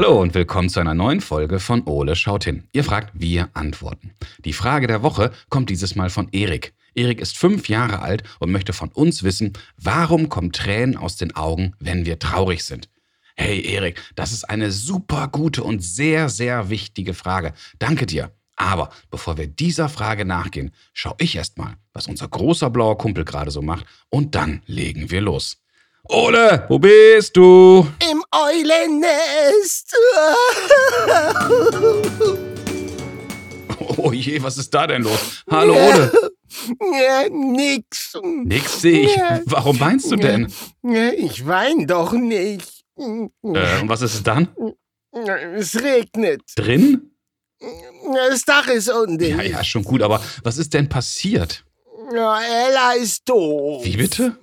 Hallo und willkommen zu einer neuen Folge von Ole schaut hin. Ihr fragt, wir antworten. Die Frage der Woche kommt dieses Mal von Erik. Erik ist fünf Jahre alt und möchte von uns wissen, warum kommen Tränen aus den Augen, wenn wir traurig sind? Hey Erik, das ist eine super gute und sehr, sehr wichtige Frage. Danke dir. Aber bevor wir dieser Frage nachgehen, schaue ich erstmal, was unser großer blauer Kumpel gerade so macht und dann legen wir los. Ole, wo bist du? Im Eulennest. Oh je, was ist da denn los? Hallo Ole. Ja, nix. Nix sehe ich. Warum weinst du denn? Ja, Ich wein doch nicht. Äh, und was ist es dann? Es regnet. Drin? Das Dach ist undicht. Ja, ja, schon gut, aber was ist denn passiert? Ja, Ella ist doof. Wie bitte?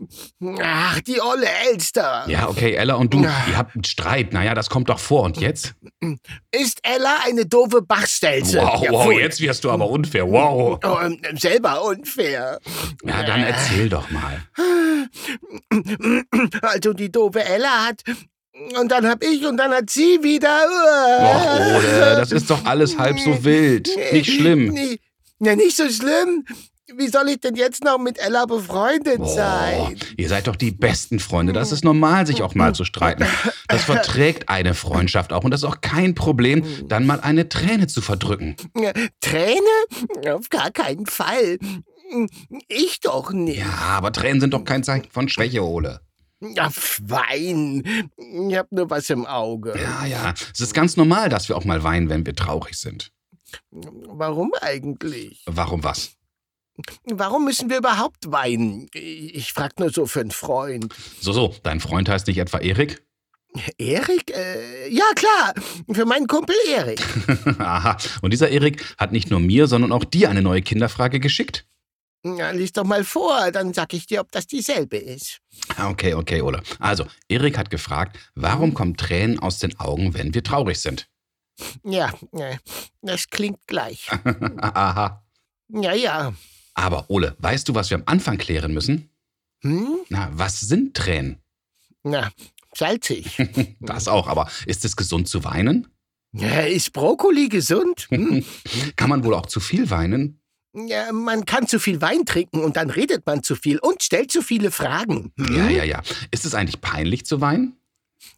Ach, die olle Elster. Ja, okay, Ella und du, ihr habt einen Streit. Naja, das kommt doch vor. Und jetzt? Ist Ella eine doofe Bachstelze? Wow, Ja, wow, jetzt wirst du aber unfair. Wow. Oh, ähm, selber unfair. Ja, dann erzähl doch mal. Also die doofe Ella hat. Und dann hab ich und dann hat sie wieder. Och, Ole, das ist doch alles halb so wild. Nicht schlimm. Ja, nicht so schlimm. Wie soll ich denn jetzt noch mit Ella befreundet Boah, sein? ihr seid doch die besten Freunde. Das ist normal, sich auch mal zu streiten. Das verträgt eine Freundschaft auch. Und das ist auch kein Problem, dann mal eine Träne zu verdrücken. Träne? Auf gar keinen Fall. Ich doch nicht. Ja, aber Tränen sind doch kein Zeichen von Schwäche, Ole. Ja, Wein. Ich hab nur was im Auge. Ja, ja. Es ist ganz normal, dass wir auch mal weinen, wenn wir traurig sind. Warum eigentlich? Warum was? Warum müssen wir überhaupt weinen? Ich frag nur so für einen Freund. So, so, dein Freund heißt nicht etwa Erik? Erik? Äh, ja, klar. Für meinen Kumpel Erik. Aha. Und dieser Erik hat nicht nur mir, sondern auch dir eine neue Kinderfrage geschickt? Ja, lies doch mal vor, dann sag ich dir, ob das dieselbe ist. Ah, Okay, okay, Ole. Also, Erik hat gefragt, warum kommen Tränen aus den Augen, wenn wir traurig sind? Ja, äh, das klingt gleich. Aha. Ja, ja. Aber, Ole, weißt du, was wir am Anfang klären müssen? Hm? Na, was sind Tränen? Na, salzig. Das auch, aber ist es gesund zu weinen? Ja, ist Brokkoli gesund? Hm? Kann man wohl auch zu viel weinen? Ja, man kann zu viel Wein trinken und dann redet man zu viel und stellt zu viele Fragen. Hm? Ja, ja, ja. Ist es eigentlich peinlich zu weinen?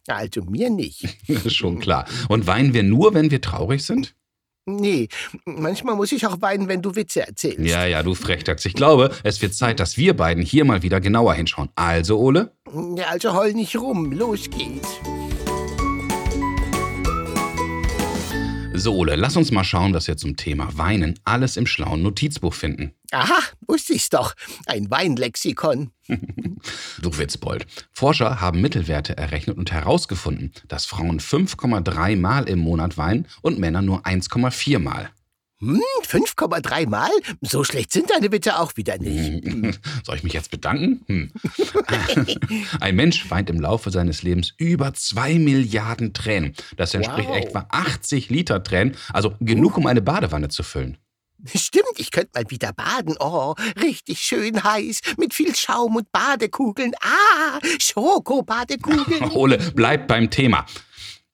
Also mir nicht. Schon klar. Und weinen wir nur, wenn wir traurig sind? Nee, manchmal muss ich auch weinen, wenn du Witze erzählst. Ja, ja, du Frechdachs. Ich glaube, es wird Zeit, dass wir beiden hier mal wieder genauer hinschauen. Also, Ole? Ja, also heul nicht rum, los geht's. So, Ole, lass uns mal schauen, dass wir zum Thema Weinen alles im schlauen Notizbuch finden. Aha, wusste ich's doch. Ein Weinlexikon. Du Witzbold. Forscher haben Mittelwerte errechnet und herausgefunden, dass Frauen 5,3 Mal im Monat weinen und Männer nur 1,4 Mal. Hm, 5,3 Mal? So schlecht sind deine Witze auch wieder nicht. Soll ich mich jetzt bedanken? Hm. Ein Mensch weint im Laufe seines Lebens über 2 Milliarden Tränen. Das entspricht Wow. etwa 80 Liter Tränen, also genug, um eine Badewanne zu füllen. Stimmt, ich könnte mal wieder baden. Oh, richtig schön heiß, mit viel Schaum und Badekugeln. Ah, Schokobadekugeln. Ole, bleib beim Thema.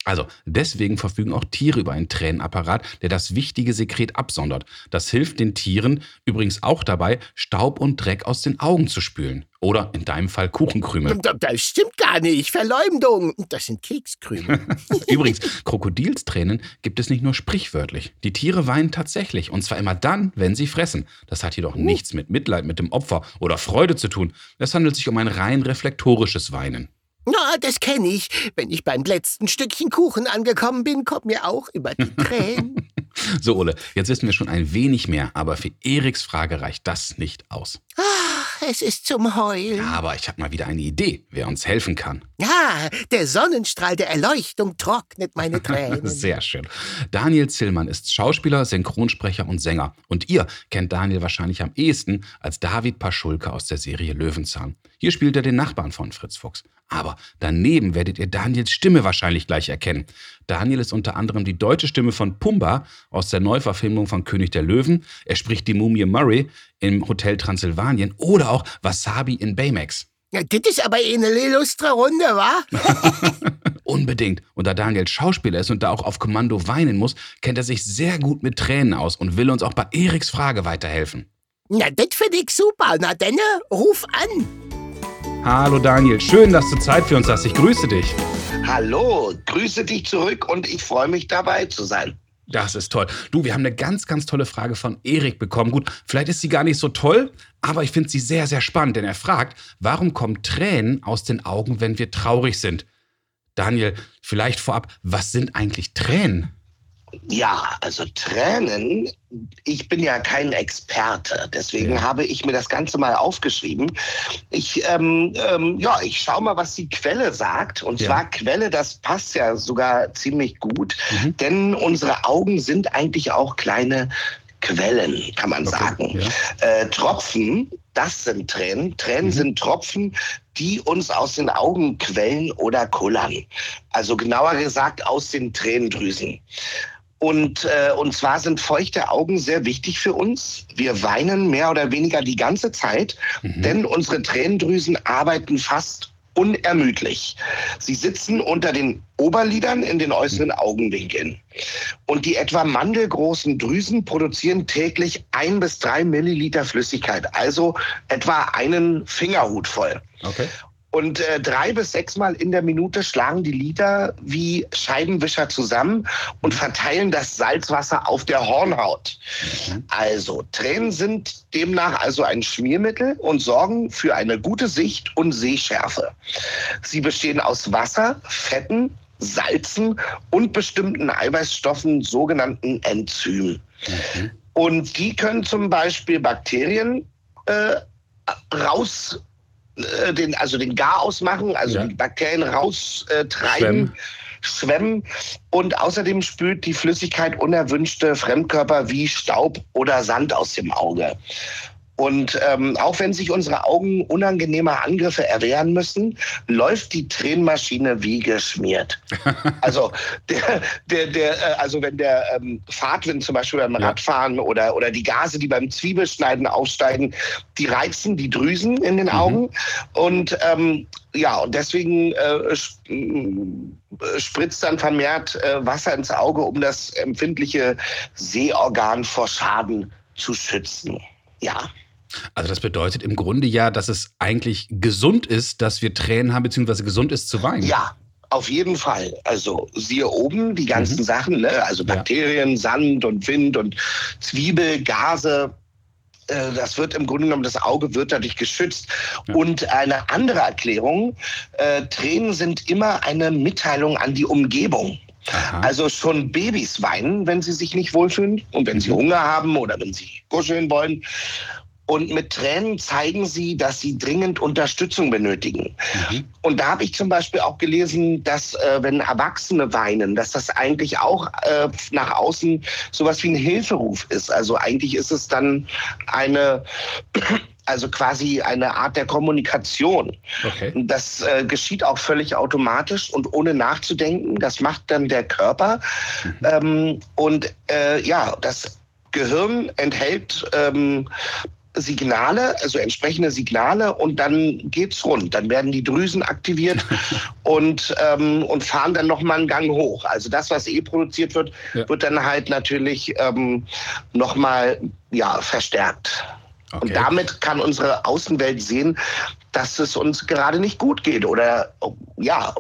Also, deswegen verfügen auch Tiere über einen Tränenapparat, der das wichtige Sekret absondert. Das hilft den Tieren übrigens auch dabei, Staub und Dreck aus den Augen zu spülen. Oder in deinem Fall Kuchenkrümel. Das stimmt gar nicht. Verleumdung. Das sind Kekskrümel. Übrigens, Krokodilstränen gibt es nicht nur sprichwörtlich. Die Tiere weinen tatsächlich. Und zwar immer dann, wenn sie fressen. Das hat jedoch nichts mit Mitleid mit dem Opfer oder Freude zu tun. Es handelt sich um ein rein reflektorisches Weinen. Na, das kenne ich. Wenn ich beim letzten Stückchen Kuchen angekommen bin, kommt mir auch über die Tränen. So, Ole, jetzt wissen wir schon ein wenig mehr, aber für Eriks Frage reicht das nicht aus. Ach, es ist zum Heulen. Aber ich habe mal wieder eine Idee, wer uns helfen kann. Ja, der Sonnenstrahl der Erleuchtung trocknet meine Tränen. Sehr schön. Daniel Zillmann ist Schauspieler, Synchronsprecher und Sänger. Und ihr kennt Daniel wahrscheinlich am ehesten als David Paschulke aus der Serie Löwenzahn. Hier spielt er den Nachbarn von Fritz Fuchs. Aber daneben werdet ihr Daniels Stimme wahrscheinlich gleich erkennen. Daniel ist unter anderem die deutsche Stimme von Pumba aus der Neuverfilmung von König der Löwen. Er spricht die Mumie Murray im Hotel Transsilvanien oder auch Wasabi in Baymax. Ja, das ist aber eh eine illustre Runde, wa? Unbedingt. Und da Daniel Schauspieler ist und da auch auf Kommando weinen muss, kennt er sich sehr gut mit Tränen aus und will uns auch bei Eriks Frage weiterhelfen. Na, das finde ich super. Na, denne, ruf an. Hallo Daniel, schön, dass du Zeit für uns hast. Ich grüße dich. Hallo, grüße dich zurück und ich freue mich dabei zu sein. Das ist toll. Du, wir haben eine ganz, ganz tolle Frage von Erik bekommen. Gut, vielleicht ist sie gar nicht so toll, aber ich finde sie sehr, sehr spannend, denn er fragt, warum kommen Tränen aus den Augen, wenn wir traurig sind? Daniel, vielleicht vorab, was sind eigentlich Tränen? Ja, also Tränen, ich bin ja kein Experte, deswegen ja. habe ich mir das Ganze mal aufgeschrieben. Ich, ähm, ähm, ja, ich schaue mal, was die Quelle sagt. Und ja. zwar Quelle, das passt ja sogar ziemlich gut, mhm. denn unsere Augen sind eigentlich auch kleine Quellen, kann man okay. sagen. Ja. Äh, Tropfen, das sind Tränen. Tränen mhm. sind Tropfen, die uns aus den Augen quellen oder kullern. Also genauer gesagt aus den Tränendrüsen. Und, äh, und zwar sind feuchte Augen sehr wichtig für uns. Wir weinen mehr oder weniger die ganze Zeit, mhm. denn unsere Tränendrüsen arbeiten fast unermüdlich. Sie sitzen unter den Oberlidern in den äußeren Augenwinkeln. Und die etwa mandelgroßen Drüsen produzieren täglich ein bis drei Milliliter Flüssigkeit, also etwa einen Fingerhut voll. Okay. Und äh, drei bis sechsmal in der Minute schlagen die Lieder wie Scheibenwischer zusammen und verteilen das Salzwasser auf der Hornhaut. Mhm. Also Tränen sind demnach also ein Schmiermittel und sorgen für eine gute Sicht und Sehschärfe. Sie bestehen aus Wasser, Fetten, Salzen und bestimmten Eiweißstoffen, sogenannten Enzymen. Mhm. Und die können zum Beispiel Bakterien äh, raus äh, den, also den Gar ausmachen, also ja. die Bakterien raustreiben. Schwemmen. Schwemmen und außerdem spült die Flüssigkeit unerwünschte Fremdkörper wie Staub oder Sand aus dem Auge. Und ähm, auch wenn sich unsere Augen unangenehmer Angriffe erwehren müssen, läuft die Tränenmaschine wie geschmiert. also der, der, der, äh, also wenn der ähm, Fahrtwind zum Beispiel beim ja. Radfahren oder, oder die Gase, die beim Zwiebelschneiden aufsteigen, die reizen die Drüsen in den mhm. Augen. Mhm. Und ähm, ja, und deswegen äh, spritzt dann vermehrt äh, Wasser ins Auge, um das empfindliche Sehorgan vor Schaden zu schützen. Ja. Also das bedeutet im Grunde ja, dass es eigentlich gesund ist, dass wir Tränen haben, beziehungsweise gesund ist zu weinen. Ja, auf jeden Fall. Also siehe oben die ganzen mhm. Sachen, ne? also Bakterien, ja. Sand und Wind und Zwiebel, Gase. Äh, das wird im Grunde genommen, das Auge wird dadurch geschützt. Ja. Und eine andere Erklärung, äh, Tränen sind immer eine Mitteilung an die Umgebung. Aha. Also schon Babys weinen, wenn sie sich nicht wohlfühlen und wenn mhm. sie Hunger haben oder wenn sie kuscheln wollen. Und mit Tränen zeigen sie, dass sie dringend Unterstützung benötigen. Mhm. Und da habe ich zum Beispiel auch gelesen, dass äh, wenn Erwachsene weinen, dass das eigentlich auch äh, nach außen sowas wie ein Hilferuf ist. Also eigentlich ist es dann eine also quasi eine Art der Kommunikation. Okay. Das äh, geschieht auch völlig automatisch und ohne nachzudenken. Das macht dann der Körper. Mhm. Ähm, und äh, ja, das Gehirn enthält ähm, Signale, also entsprechende Signale und dann geht's rund. Dann werden die Drüsen aktiviert und, ähm, und fahren dann nochmal einen Gang hoch. Also das, was eh produziert wird, ja. wird dann halt natürlich ähm, nochmal ja, verstärkt. Okay. Und damit kann unsere Außenwelt sehen, dass es uns gerade nicht gut geht oder ja,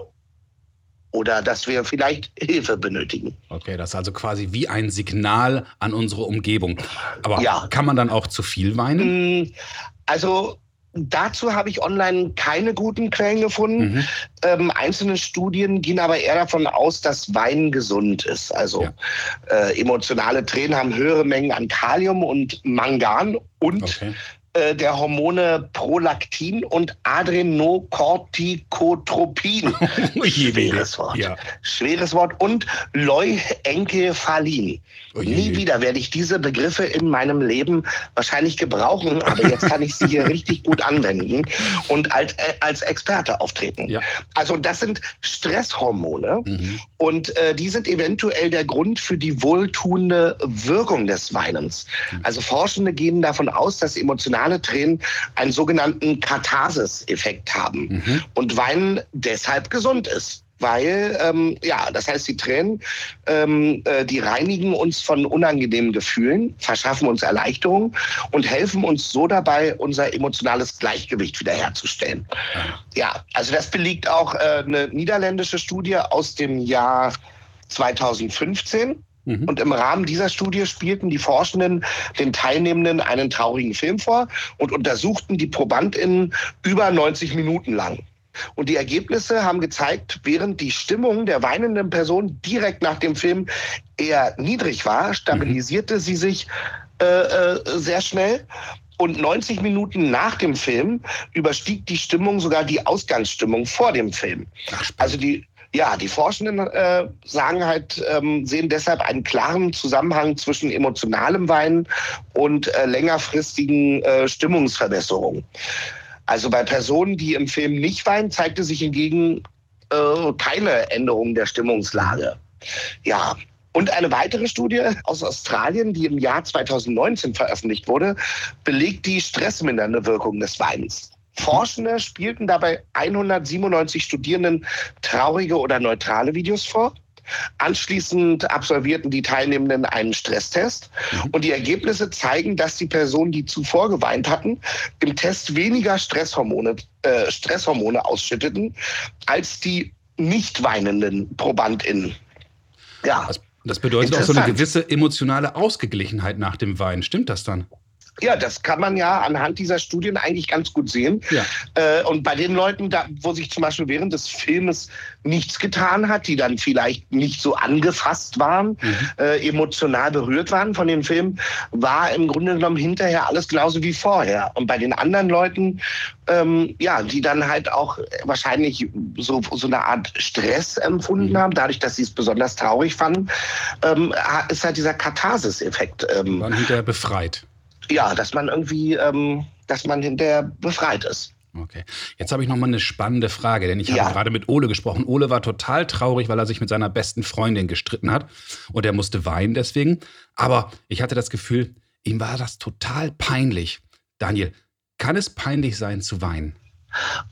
oder dass wir vielleicht Hilfe benötigen. Okay, das ist also quasi wie ein Signal an unsere Umgebung. Aber ja. kann man dann auch zu viel weinen? Mm, also Dazu habe ich online keine guten Quellen gefunden. Mhm. Ähm, einzelne Studien gehen aber eher davon aus, dass Weinen gesund ist. Also ja. äh, emotionale Tränen haben höhere Mengen an Kalium und Mangan und okay. Äh, der Hormone Prolaktin und Adrenocorticotropin. Schweres Wort. Ja. Schweres Wort. Und Leuencephalin. Nie wieder werde ich diese Begriffe in meinem Leben wahrscheinlich gebrauchen, aber jetzt kann ich sie hier richtig gut anwenden und als, äh, als Experte auftreten. Ja. Also das sind Stresshormone mhm. und äh, die sind eventuell der Grund für die wohltuende Wirkung des Weinens. Mhm. Also Forschende gehen davon aus, dass emotionale emotionale Tränen einen sogenannten Katharsis-Effekt haben Mhm. und Weinen deshalb gesund ist. Weil, ähm, ja, das heißt, die Tränen, ähm, äh, die reinigen uns von unangenehmen Gefühlen, verschaffen uns Erleichterung und helfen uns so dabei, unser emotionales Gleichgewicht wiederherzustellen. Ja, also das belegt auch äh, eine niederländische Studie aus dem Jahr 2015. Mhm. Und im Rahmen dieser Studie spielten die Forschenden den Teilnehmenden einen traurigen Film vor und untersuchten die ProbandInnen über 90 Minuten lang. Und die Ergebnisse haben gezeigt, während die Stimmung der weinenden Person direkt nach dem Film eher niedrig war, stabilisierte sie sich äh, äh, sehr schnell. Und 90 Minuten nach dem Film überstieg die Stimmung sogar die Ausgangsstimmung vor dem Film. Ach. Also die, ja, die Forschenden äh, sagen halt, ähm, sehen deshalb einen klaren Zusammenhang zwischen emotionalem Weinen und äh, längerfristigen äh, Stimmungsverbesserungen. Also bei Personen, die im Film nicht weinen, zeigte sich hingegen äh, keine Änderung der Stimmungslage. Ja. Und eine weitere Studie aus Australien, die im Jahr 2019 veröffentlicht wurde, belegt die stressmindernde Wirkung des Weinens. Forschende spielten dabei 197 Studierenden traurige oder neutrale Videos vor. Anschließend absolvierten die Teilnehmenden einen Stresstest und die Ergebnisse zeigen, dass die Personen, die zuvor geweint hatten, im Test weniger Stresshormone, äh, Stresshormone ausschütteten als die nicht weinenden ProbandInnen. Ja, Das, bedeutet auch so eine gewisse emotionale Ausgeglichenheit nach dem Wein. Stimmt das dann? Ja, das kann man ja anhand dieser Studien eigentlich ganz gut sehen. Ja. Äh, und bei den Leuten, da, wo sich zum Beispiel während des Filmes nichts getan hat, die dann vielleicht nicht so angefasst waren, Mhm. äh, emotional berührt waren von dem Film, war im Grunde genommen hinterher alles genauso wie vorher. Und bei den anderen Leuten, ähm, ja, die dann halt auch wahrscheinlich so, so eine Art Stress empfunden Mhm. haben, dadurch, dass sie es besonders traurig fanden, ähm, ist halt dieser Katharsis-Effekt. Ähm, Waren hinterher befreit. Ja, dass man irgendwie, ähm, dass man hinterher befreit ist. Okay. Jetzt habe ich noch mal eine spannende Frage, denn ich habe Ja. gerade mit Ole gesprochen. Ole war total traurig, weil er sich mit seiner besten Freundin gestritten hat und er musste weinen deswegen. Aber ich hatte das Gefühl, ihm war das total peinlich. Daniel, kann es peinlich sein zu weinen?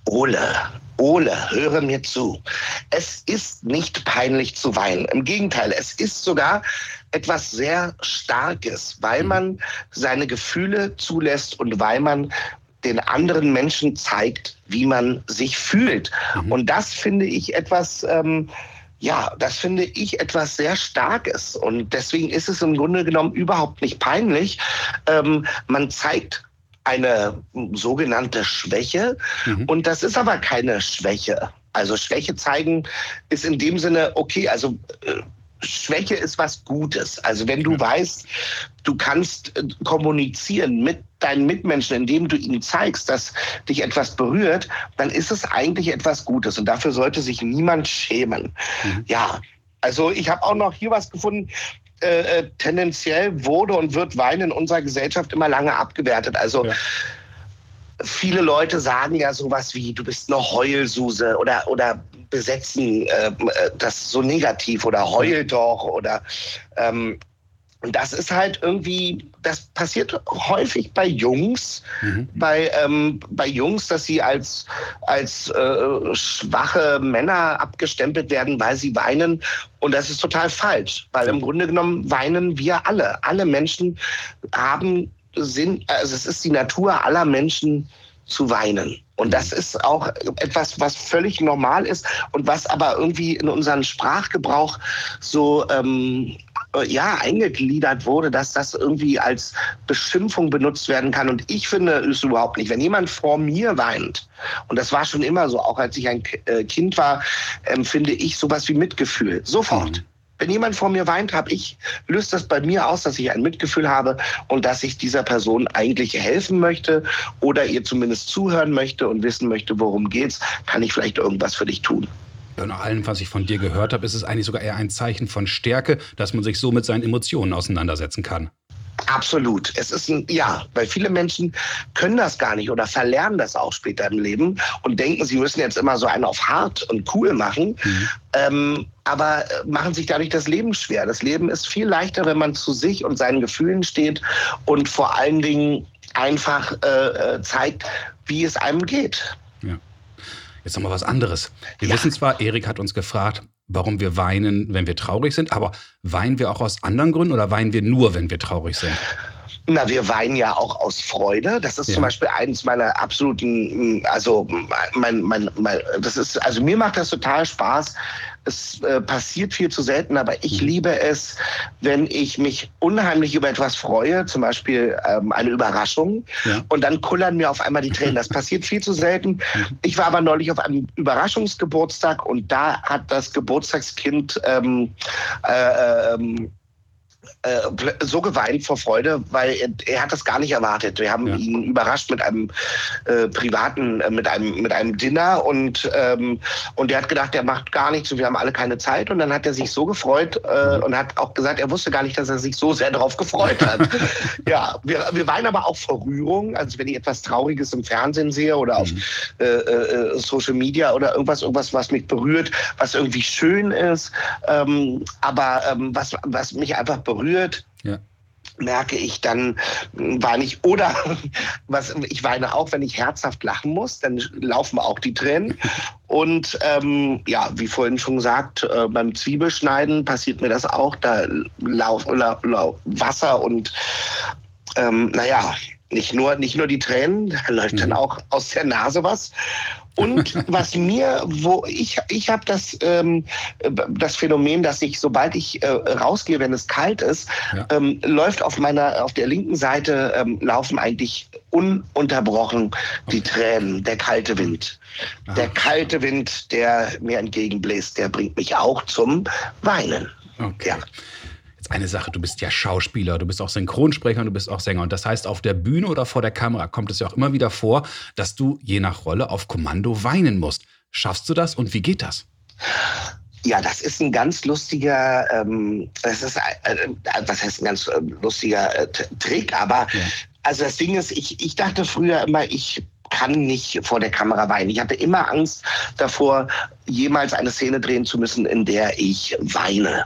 Ole, Ole, höre mir zu. Es ist nicht peinlich zu weinen. Im Gegenteil, es ist sogar etwas sehr Starkes, weil Mhm. man seine Gefühle zulässt und weil man den anderen Menschen zeigt, wie man sich fühlt. Mhm. Und das finde ich etwas, ähm, ja, das finde ich etwas sehr Starkes. Und deswegen ist es im Grunde genommen überhaupt nicht peinlich. Ähm, man zeigt eine sogenannte Schwäche, Mhm. und das ist aber keine Schwäche. Also Schwäche zeigen ist in dem Sinne, okay, also äh, Schwäche ist was Gutes. Also wenn du weißt, du kannst äh, kommunizieren mit deinen Mitmenschen, indem du ihnen zeigst, dass dich etwas berührt, dann ist es eigentlich etwas Gutes. Und dafür sollte sich niemand schämen. Mhm. Ja, also ich habe auch noch hier was gefunden. Äh, äh, tendenziell wurde und wird Wein in unserer Gesellschaft immer lange abgewertet. Also Ja. viele Leute sagen ja sowas wie, du bist eine Heulsuse oder, oder besetzen äh, äh, das so negativ oder heul doch oder ähm, und das ist halt irgendwie, das passiert häufig bei Jungs, Mhm. bei, ähm, bei Jungs, dass sie als, als äh, schwache Männer abgestempelt werden, weil sie weinen. Und das ist total falsch, weil im Grunde genommen weinen wir alle. Alle Menschen haben Sinn, also es ist die Natur aller Menschen zu weinen. Und das ist auch etwas, was völlig normal ist und was aber irgendwie in unseren Sprachgebrauch so ähm, äh, ja, eingegliedert wurde, dass das irgendwie als Beschimpfung benutzt werden kann. Und ich finde es überhaupt nicht. Wenn jemand vor mir weint, und das war schon immer so, auch als ich ein äh, Kind war, empfinde ich sowas wie Mitgefühl. Sofort. Mhm. Wenn jemand vor mir weint, habe ich, löst das bei mir aus, dass ich ein Mitgefühl habe und dass ich dieser Person eigentlich helfen möchte oder ihr zumindest zuhören möchte und wissen möchte, worum geht's, kann ich vielleicht irgendwas für dich tun. Ja, nach allem, was ich von dir gehört habe, ist es eigentlich sogar eher ein Zeichen von Stärke, dass man sich so mit seinen Emotionen auseinandersetzen kann. Absolut. Es ist ein, ja, weil viele Menschen können das gar nicht oder verlernen das auch später im Leben und denken, sie müssen jetzt immer so einen auf hart und cool machen, Mhm. ähm, aber äh, machen sich dadurch das Leben schwer. Das Leben ist viel leichter, wenn man zu sich und seinen Gefühlen steht und vor allen Dingen einfach äh, äh zeigt, wie es einem geht. Ja. Jetzt nochmal was anderes. Wir Ja. wissen zwar, Erik hat uns gefragt, warum wir weinen, wenn wir traurig sind, aber weinen wir auch aus anderen Gründen oder weinen wir nur, wenn wir traurig sind? Na, wir weinen ja auch aus Freude. Das ist Ja. zum Beispiel eines meiner absoluten, also mein, mein, mein, das ist, also mir macht das total Spaß. Es äh, passiert viel zu selten, aber ich Mhm. liebe es, wenn ich mich unheimlich über etwas freue, zum Beispiel ähm, eine Überraschung, Ja. und dann kullern mir auf einmal die Tränen. Das passiert viel zu selten. Ich war aber neulich auf einem Überraschungsgeburtstag und da hat das Geburtstagskind ähm, äh, ähm, äh, so geweint vor Freude, weil er, er hat das gar nicht erwartet. Wir haben Ja. ihn überrascht mit einem äh, privaten, äh, mit einem mit einem Dinner und ähm, und er hat gedacht, er macht gar nichts und wir haben alle keine Zeit und dann hat er sich so gefreut äh, und hat auch gesagt, er wusste gar nicht, dass er sich so sehr darauf gefreut hat. ja, wir, wir weinen aber auch vor Rührung, also wenn ich etwas Trauriges im Fernsehen sehe oder auf Mhm. äh, Social Media oder irgendwas, irgendwas, was mich berührt, was irgendwie schön ist, ähm, aber ähm, was, was mich einfach berührt, Ja. merke ich, dann weine ich. Oder was, ich weine auch, wenn ich herzhaft lachen muss, dann laufen auch die Tränen. Und ähm, ja, wie vorhin schon gesagt, äh, beim Zwiebelschneiden passiert mir das auch. Da laufen lau, lau, Wasser und ähm, naja, nicht nur, nicht nur die Tränen, da läuft dann Mhm. auch aus der Nase was. Und was mir, wo ich, ich habe das, ähm, das Phänomen, dass ich, sobald ich äh, rausgehe, wenn es kalt ist, Ja. ähm, läuft auf meiner, auf der linken Seite ähm, laufen eigentlich ununterbrochen die Tränen, der kalte Wind. Der Aha. kalte Wind, der mir entgegenbläst, der bringt mich auch zum Weinen. Okay. Ja. Eine Sache, du bist ja Schauspieler, du bist auch Synchronsprecher und du bist auch Sänger. Und das heißt, auf der Bühne oder vor der Kamera kommt es ja auch immer wieder vor, dass du je nach Rolle auf Kommando weinen musst. Schaffst du das und wie geht das? Ja, das ist ein ganz lustiger, ähm, das ist, äh, äh, was heißt ein ganz äh, lustiger äh, Trick, aber Ja. also das Ding ist, ich, ich dachte früher immer, ich kann nicht vor der Kamera weinen. Ich hatte immer Angst davor, jemals eine Szene drehen zu müssen, in der ich weine.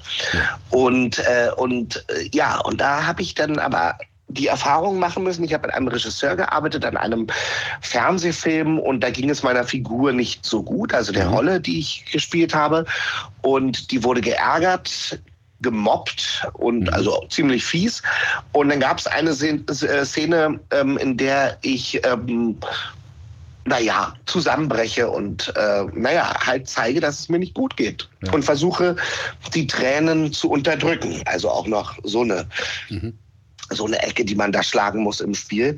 Und, äh, und äh, ja, und da habe ich dann aber die Erfahrung machen müssen. Ich habe mit einem Regisseur gearbeitet, an einem Fernsehfilm und da ging es meiner Figur nicht so gut, also der Mhm. Rolle, die ich gespielt habe. Und die wurde geärgert, gemobbt und Mhm. also ziemlich fies. Und dann gab es eine äh, Szene, ähm, in der ich ähm, naja, zusammenbreche und äh, naja, halt zeige, dass es mir nicht gut geht. Ja. Und versuche, die Tränen zu unterdrücken. Also auch noch so eine Mhm. So eine Ecke, die man da schlagen muss im Spiel.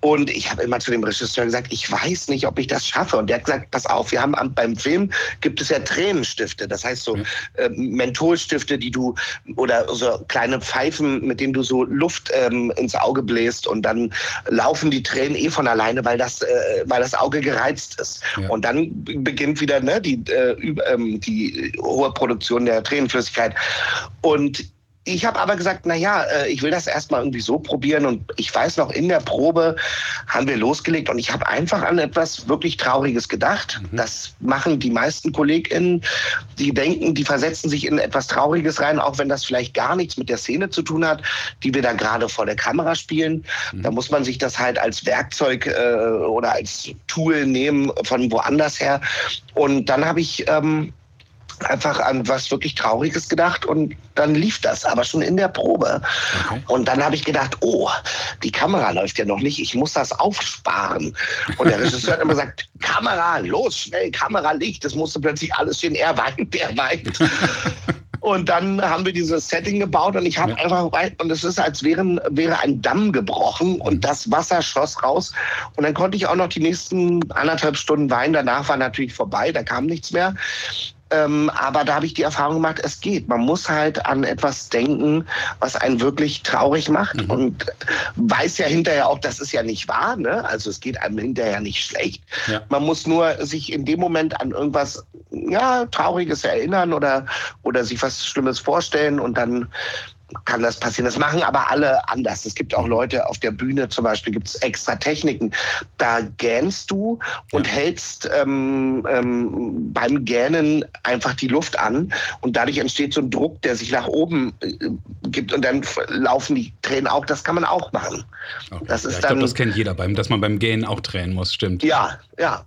Und ich habe immer zu dem Regisseur gesagt, ich weiß nicht, ob ich das schaffe. Und der hat gesagt, pass auf, wir haben beim Film gibt es ja Tränenstifte. Das heißt so Ja. äh, Mentholstifte, die du oder so kleine Pfeifen, mit denen du so Luft ähm, ins Auge bläst und dann laufen die Tränen eh von alleine, weil das, äh, weil das Auge gereizt ist. Ja. Und dann beginnt wieder ne, die, äh, ähm, die hohe Produktion der Tränenflüssigkeit. Und ich habe aber gesagt, na ja, äh, ich will das erstmal irgendwie so probieren und ich weiß noch, in der Probe haben wir losgelegt und ich habe einfach an etwas wirklich Trauriges gedacht. Mhm. Das machen die meisten KollegInnen, die denken, die versetzen sich in etwas Trauriges rein, auch wenn das vielleicht gar nichts mit der Szene zu tun hat, die wir da gerade vor der Kamera spielen. Mhm. Da muss man sich das halt als Werkzeug äh, oder als Tool nehmen von woanders her. Und dann habe ich ähm, einfach an was wirklich Trauriges gedacht und dann lief das, aber schon in der Probe. Okay. Und dann habe ich gedacht, oh, die Kamera läuft ja noch nicht, ich muss das aufsparen. Und der Regisseur hat immer gesagt, Kamera, los, schnell, Kamera, Licht. Das musste plötzlich alles stehen, er weint, der weint. Und dann haben wir dieses Setting gebaut und ich habe Ja. einfach weit, und es ist, als wären, wäre ein Damm gebrochen Mhm. und das Wasser schoss raus. Und dann konnte ich auch noch die nächsten anderthalb Stunden weinen. Danach war natürlich vorbei, da kam nichts mehr. Ähm, aber da habe ich die Erfahrung gemacht, es geht. Man muss halt an etwas denken, was einen wirklich traurig macht Mhm. und weiß ja hinterher auch, das ist ja nicht wahr. Ne? Also es geht einem hinterher nicht schlecht. Ja. Man muss nur sich in dem Moment an irgendwas ja, Trauriges erinnern oder, oder sich was Schlimmes vorstellen und dann kann das passieren. Das machen aber alle anders. Es gibt auch Leute auf der Bühne, zum Beispiel gibt es extra Techniken. Da gähnst du und ja. hältst ähm, ähm, beim Gähnen einfach die Luft an und dadurch entsteht so ein Druck, der sich nach oben äh, gibt und dann laufen die Tränen auch. Das kann man auch machen. Okay. Das ist ja, ich glaube, das kennt jeder, beim, dass man beim Gähnen auch tränen muss, stimmt. Ja, ja.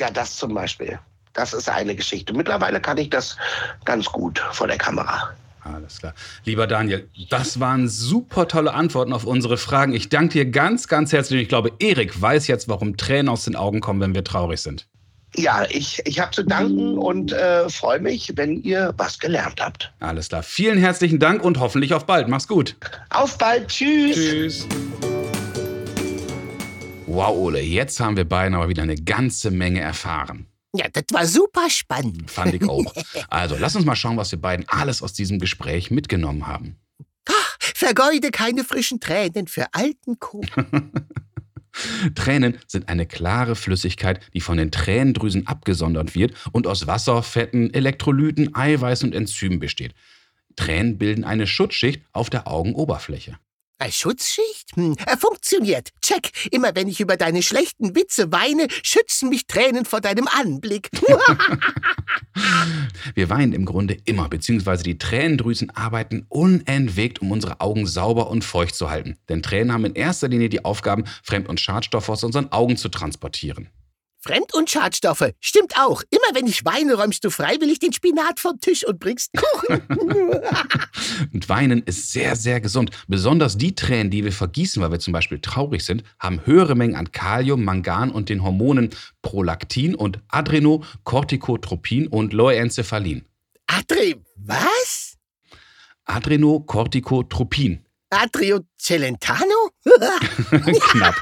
Ja, das zum Beispiel. Das ist eine Geschichte. Mittlerweile kann ich das ganz gut vor der Kamera. Alles klar. Lieber Daniel, das waren super tolle Antworten auf unsere Fragen. Ich danke dir ganz, ganz herzlich. Ich glaube, Erik weiß jetzt, warum Tränen aus den Augen kommen, wenn wir traurig sind. Ja, ich, ich habe zu danken und äh, freue mich, wenn ihr was gelernt habt. Alles klar. Vielen herzlichen Dank und hoffentlich auf bald. Mach's gut. Auf bald. Tschüss. Tschüss. Wow, Ole, jetzt haben wir beiden aber wieder eine ganze Menge erfahren. Ja, das war super spannend. Fand ich auch. Also, lass uns mal schauen, was wir beiden alles aus diesem Gespräch mitgenommen haben. Ach, vergeude keine frischen Tränen für alten Kuh. Tränen sind eine klare Flüssigkeit, die von den Tränendrüsen abgesondert wird und aus Wasser, Fetten, Elektrolyten, Eiweiß und Enzymen besteht. Tränen bilden eine Schutzschicht auf der Augenoberfläche. Eine Schutzschicht? Hm, er funktioniert. Check. Immer wenn ich über deine schlechten Witze weine, schützen mich Tränen vor deinem Anblick. Wir weinen im Grunde immer, beziehungsweise die Tränendrüsen arbeiten unentwegt, um unsere Augen sauber und feucht zu halten. Denn Tränen haben in erster Linie die Aufgaben, Fremd- und Schadstoffe aus unseren Augen zu transportieren. Fremd- und Schadstoffe. Stimmt auch. Immer wenn ich weine, räumst du freiwillig den Spinat vom Tisch und bringst Kuchen. und Weinen ist sehr, sehr gesund. Besonders die Tränen, die wir vergießen, weil wir zum Beispiel traurig sind, haben höhere Mengen an Kalium, Mangan und den Hormonen Prolaktin und Adrenocorticotropin und Loencephalin. Adre, was? Adrenocorticotropin. Adrio Celentano? Knapp.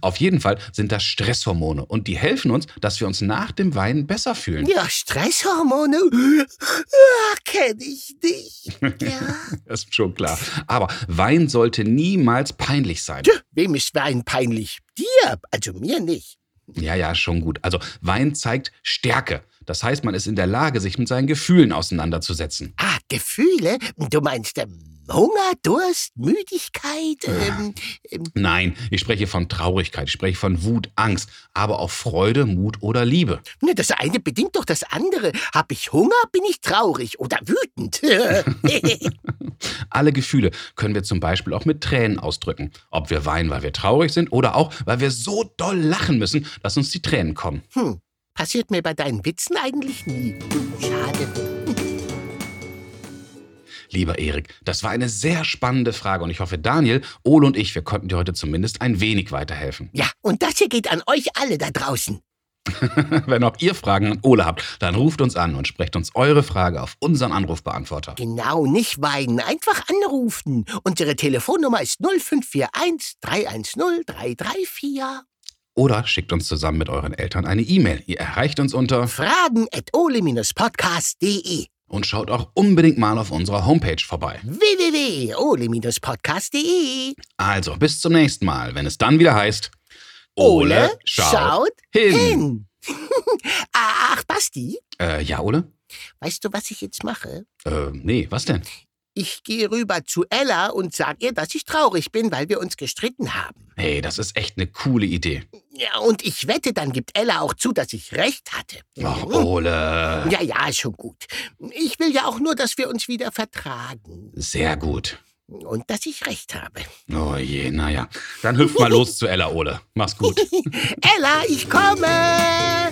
Auf jeden Fall sind das Stresshormone und die helfen uns, dass wir uns nach dem Weinen besser fühlen. Ja, Stresshormone? Ja, kenn ich nicht. Ja. das ist schon klar. Aber Wein sollte niemals peinlich sein. Tja, wem ist Wein peinlich? Dir, also mir nicht. Ja, ja, schon gut. Also Wein zeigt Stärke. Das heißt, man ist in der Lage, sich mit seinen Gefühlen auseinanderzusetzen. Ah, Gefühle? Du meinst ähm, Hunger, Durst, Müdigkeit? Ähm, ähm. Nein, ich spreche von Traurigkeit, ich spreche von Wut, Angst, aber auch Freude, Mut oder Liebe. Das eine bedingt doch das andere. Hab ich Hunger, bin ich traurig oder wütend. Alle Gefühle können wir zum Beispiel auch mit Tränen ausdrücken. Ob wir weinen, weil wir traurig sind oder auch, weil wir so doll lachen müssen, dass uns die Tränen kommen. Hm. Passiert mir bei deinen Witzen eigentlich nie. Schade. Lieber Erik, das war eine sehr spannende Frage und ich hoffe, Daniel, Ole und ich, wir konnten dir heute zumindest ein wenig weiterhelfen. Ja, und das hier geht an euch alle da draußen. Wenn auch ihr Fragen an Ole habt, dann ruft uns an und sprecht uns eure Frage auf unseren Anrufbeantworter. Genau, nicht weinen, einfach anrufen. Unsere Telefonnummer ist 0541 310 334. Oder schickt uns zusammen mit euren Eltern eine E-Mail. Ihr erreicht uns unter fragen.ole-podcast.de und schaut auch unbedingt mal auf unserer Homepage vorbei. www.ole-podcast.de Also, bis zum nächsten Mal, wenn es dann wieder heißt Ole, Ole schaut, schaut, hin. hin. Ach, Basti? Äh, ja, Ole? Weißt du, was ich jetzt mache? Äh, nee, was denn? Ich gehe rüber zu Ella und sag ihr, dass ich traurig bin, weil wir uns gestritten haben. Hey, das ist echt eine coole Idee. Ja, und ich wette, dann gibt Ella auch zu, dass ich recht hatte. Ach, Ole. Ja, ja, ist schon gut. Ich will ja auch nur, dass wir uns wieder vertragen. Sehr gut. Und dass ich recht habe. Oh je, naja. Dann hüpf mal los zu Ella, Ole. Mach's gut. Ella, ich komme!